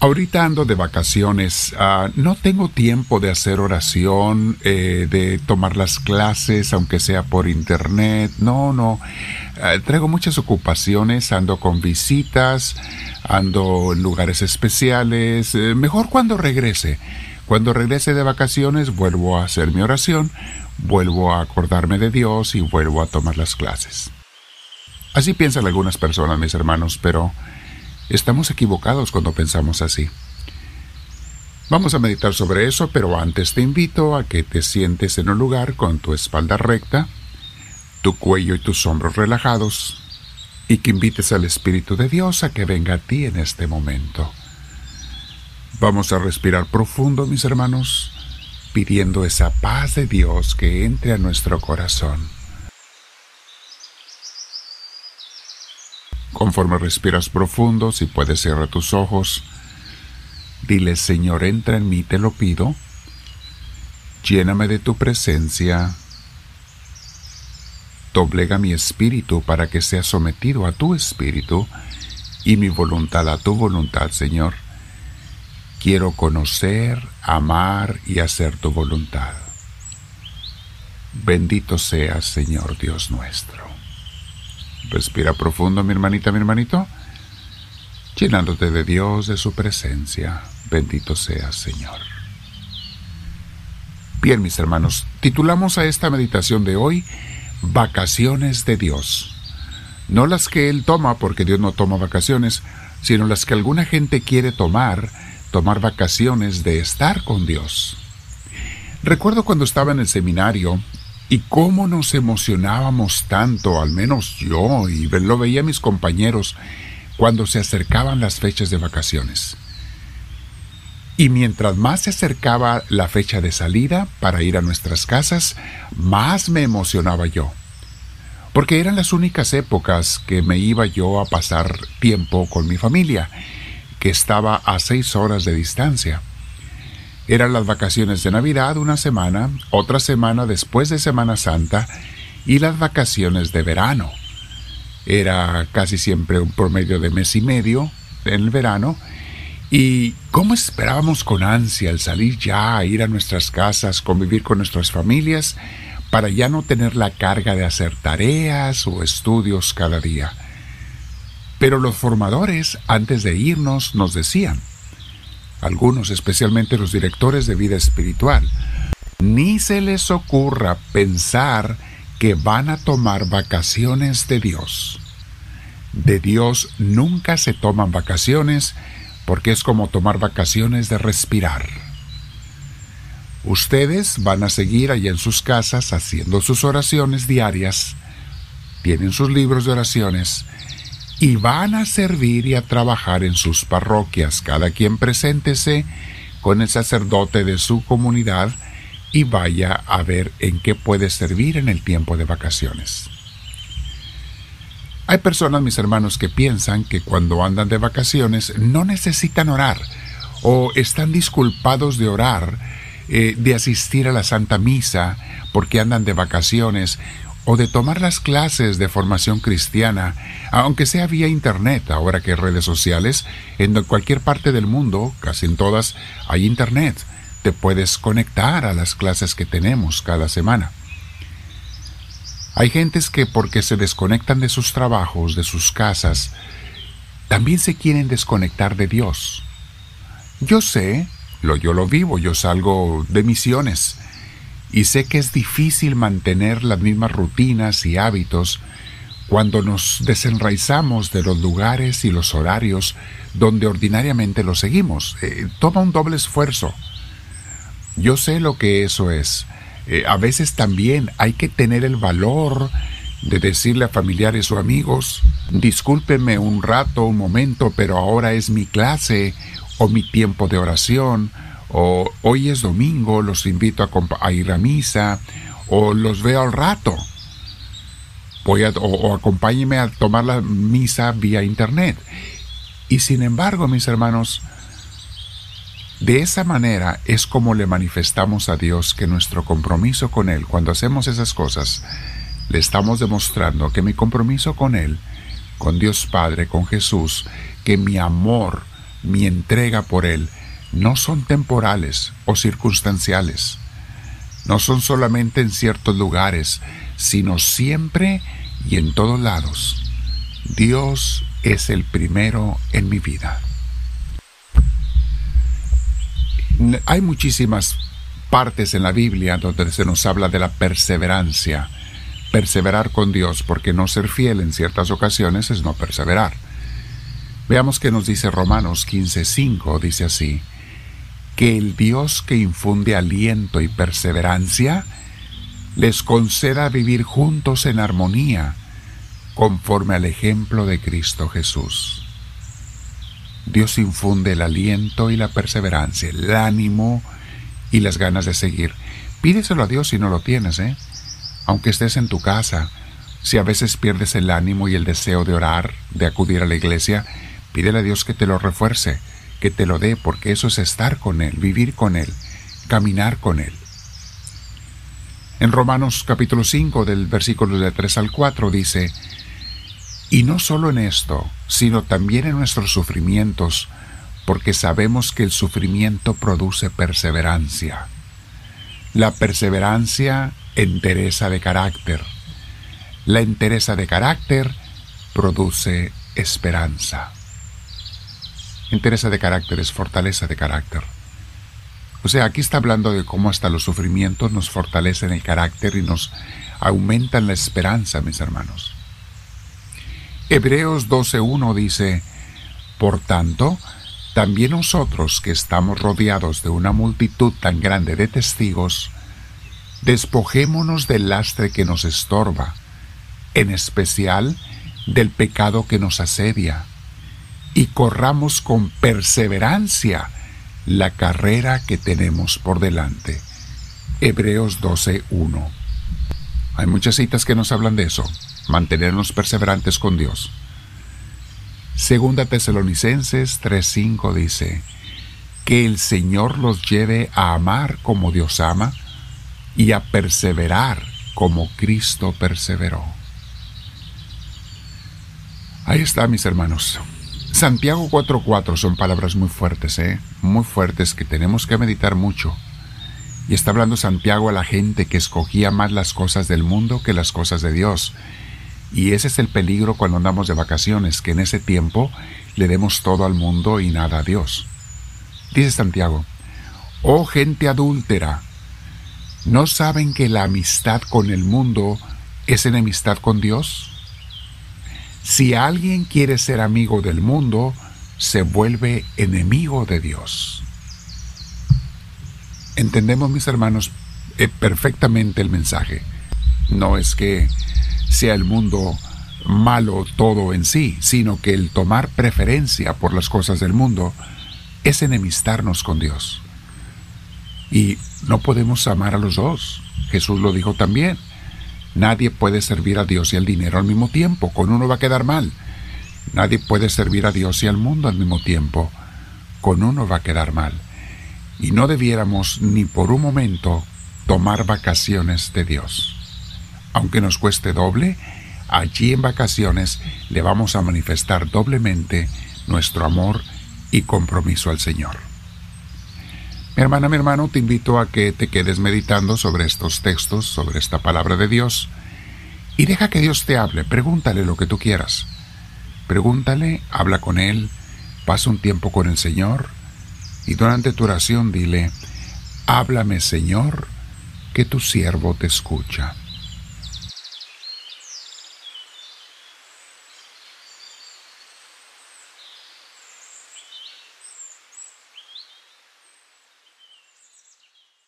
Ahorita ando de vacaciones, ah, no tengo tiempo de hacer oración, eh, de tomar las clases, aunque sea por internet, no, no. Ah, traigo muchas ocupaciones, ando con visitas, ando en lugares especiales, eh, mejor cuando regrese. Cuando regrese de vacaciones vuelvo a hacer mi oración, vuelvo a acordarme de Dios y vuelvo a tomar las clases. Así piensan algunas personas, mis hermanos, pero Estamos equivocados cuando pensamos así. Vamos a meditar sobre eso, pero antes te invito a que te sientes en un lugar con tu espalda recta, tu cuello y tus hombros relajados, y que invites al Espíritu de Dios a que venga a ti en este momento. Vamos a respirar profundo, mis hermanos, pidiendo esa paz de Dios que entre a nuestro corazón. Conforme respiras profundo, si puedes cerrar tus ojos, dile, Señor, entra en mí, te lo pido, lléname de tu presencia, doblega mi espíritu para que sea sometido a tu espíritu y mi voluntad a tu voluntad, Señor. Quiero conocer, amar y hacer tu voluntad. Bendito seas, Señor Dios nuestro. Respira profundo, mi hermanita, mi hermanito, llenándote de Dios, de su presencia. Bendito seas, Señor. Bien, mis hermanos, titulamos a esta meditación de hoy Vacaciones de Dios. No las que Él toma, porque Dios no toma vacaciones, sino las que alguna gente quiere tomar, tomar vacaciones de estar con Dios. Recuerdo cuando estaba en el seminario y cómo nos emocionábamos tanto, al menos yo, y lo veía mis compañeros, cuando se acercaban las fechas de vacaciones. Y mientras más se acercaba la fecha de salida para ir a nuestras casas, más me emocionaba yo. Porque eran las únicas épocas que me iba yo a pasar tiempo con mi familia, que estaba a seis horas de distancia. Eran las vacaciones de Navidad una semana, otra semana después de Semana Santa y las vacaciones de verano. Era casi siempre un promedio de mes y medio en el verano y cómo esperábamos con ansia el salir ya ir a nuestras casas, convivir con nuestras familias, para ya no tener la carga de hacer tareas o estudios cada día. Pero los formadores, antes de irnos, nos decían, algunos, especialmente los directores de vida espiritual, ni se les ocurra pensar que van a tomar vacaciones de Dios. De Dios nunca se toman vacaciones porque es como tomar vacaciones de respirar. Ustedes van a seguir allá en sus casas haciendo sus oraciones diarias, tienen sus libros de oraciones, y van a servir y a trabajar en sus parroquias. Cada quien preséntese con el sacerdote de su comunidad y vaya a ver en qué puede servir en el tiempo de vacaciones. Hay personas, mis hermanos, que piensan que cuando andan de vacaciones no necesitan orar o están disculpados de orar, eh, de asistir a la Santa Misa porque andan de vacaciones o de tomar las clases de formación cristiana, aunque sea vía Internet, ahora que redes sociales, en cualquier parte del mundo, casi en todas, hay Internet. Te puedes conectar a las clases que tenemos cada semana. Hay gentes que porque se desconectan de sus trabajos, de sus casas, también se quieren desconectar de Dios. Yo sé, lo, yo lo vivo, yo salgo de misiones y sé que es difícil mantener las mismas rutinas y hábitos cuando nos desenraizamos de los lugares y los horarios donde ordinariamente los seguimos. Eh, toma un doble esfuerzo. Yo sé lo que eso es. Eh, a veces también hay que tener el valor de decirle a familiares o amigos, discúlpeme un rato, un momento, pero ahora es mi clase o mi tiempo de oración o hoy es domingo, los invito a, ir a misa, o los veo al rato. Voy a, o, acompáñenme a tomar la misa vía internet. Y sin embargo, mis hermanos, de esa manera es como le manifestamos a Dios que nuestro compromiso con Él, cuando hacemos esas cosas, le estamos demostrando que mi compromiso con Él, con Dios Padre, con Jesús, que mi amor mi entrega por Él no son temporales o circunstanciales. No son solamente en ciertos lugares, sino siempre y en todos lados. Dios es el primero en mi vida. Hay muchísimas partes en la Biblia donde se nos habla de la perseverancia, perseverar con Dios, porque no ser fiel en ciertas ocasiones es no perseverar. Veamos que nos dice Romanos 15:5, dice así, que el Dios que infunde aliento y perseverancia les conceda vivir juntos en armonía, conforme al ejemplo de Cristo Jesús. Dios infunde el aliento y la perseverancia, el ánimo y las ganas de seguir. Pídeselo a Dios si no lo tienes, ¿eh? Aunque estés en tu casa, si a veces pierdes el ánimo y el deseo de orar, de acudir a la iglesia, pídele a Dios que te lo refuerce, que te lo dé, porque eso es estar con Él, vivir con Él, caminar con Él. En Romanos capítulo 5 del versículo de 3 al 4 dice, y no solo en esto, sino también en nuestros sufrimientos, porque sabemos que el sufrimiento produce perseverancia. La perseverancia entereza de carácter. La entereza de carácter produce esperanza. Entereza de carácter es fortaleza de carácter. O sea, aquí está hablando de cómo hasta los sufrimientos nos fortalecen el carácter y nos aumentan la esperanza, mis hermanos. Hebreos 12.1 dice, Por tanto, también nosotros que estamos rodeados de una multitud tan grande de testigos, despojémonos del lastre que nos estorba, en especial del pecado que nos asedia, y corramos con perseverancia la carrera que tenemos por delante. Hebreos 12.1. Hay muchas citas que nos hablan de eso mantenernos perseverantes con Dios. Segunda Tesalonicenses 3:5 dice, que el Señor los lleve a amar como Dios ama y a perseverar como Cristo perseveró. Ahí está, mis hermanos. Santiago 4:4 son palabras muy fuertes, ¿eh? muy fuertes que tenemos que meditar mucho. Y está hablando Santiago a la gente que escogía más las cosas del mundo que las cosas de Dios y ese es el peligro cuando andamos de vacaciones, que en ese tiempo le demos todo al mundo y nada a Dios. Dice Santiago, oh gente adúltera, ¿no saben que la amistad con el mundo es enemistad con Dios? Si alguien quiere ser amigo del mundo, se vuelve enemigo de Dios. Entendemos, mis hermanos, eh, perfectamente el mensaje. No es que sea el mundo malo todo en sí, sino que el tomar preferencia por las cosas del mundo es enemistarnos con Dios. Y no podemos amar a los dos. Jesús lo dijo también. Nadie puede servir a Dios y al dinero al mismo tiempo. Con uno va a quedar mal. Nadie puede servir a Dios y al mundo al mismo tiempo. Con uno va a quedar mal. Y no debiéramos ni por un momento tomar vacaciones de Dios aunque nos cueste doble, allí en vacaciones le vamos a manifestar doblemente nuestro amor y compromiso al Señor. Hermana, mi hermano, te invito a que te quedes meditando sobre estos textos, sobre esta palabra de Dios, y deja que Dios te hable, pregúntale lo que tú quieras. Pregúntale, habla con Él, pasa un tiempo con el Señor, y durante tu oración dile, háblame Señor, que tu siervo te escucha.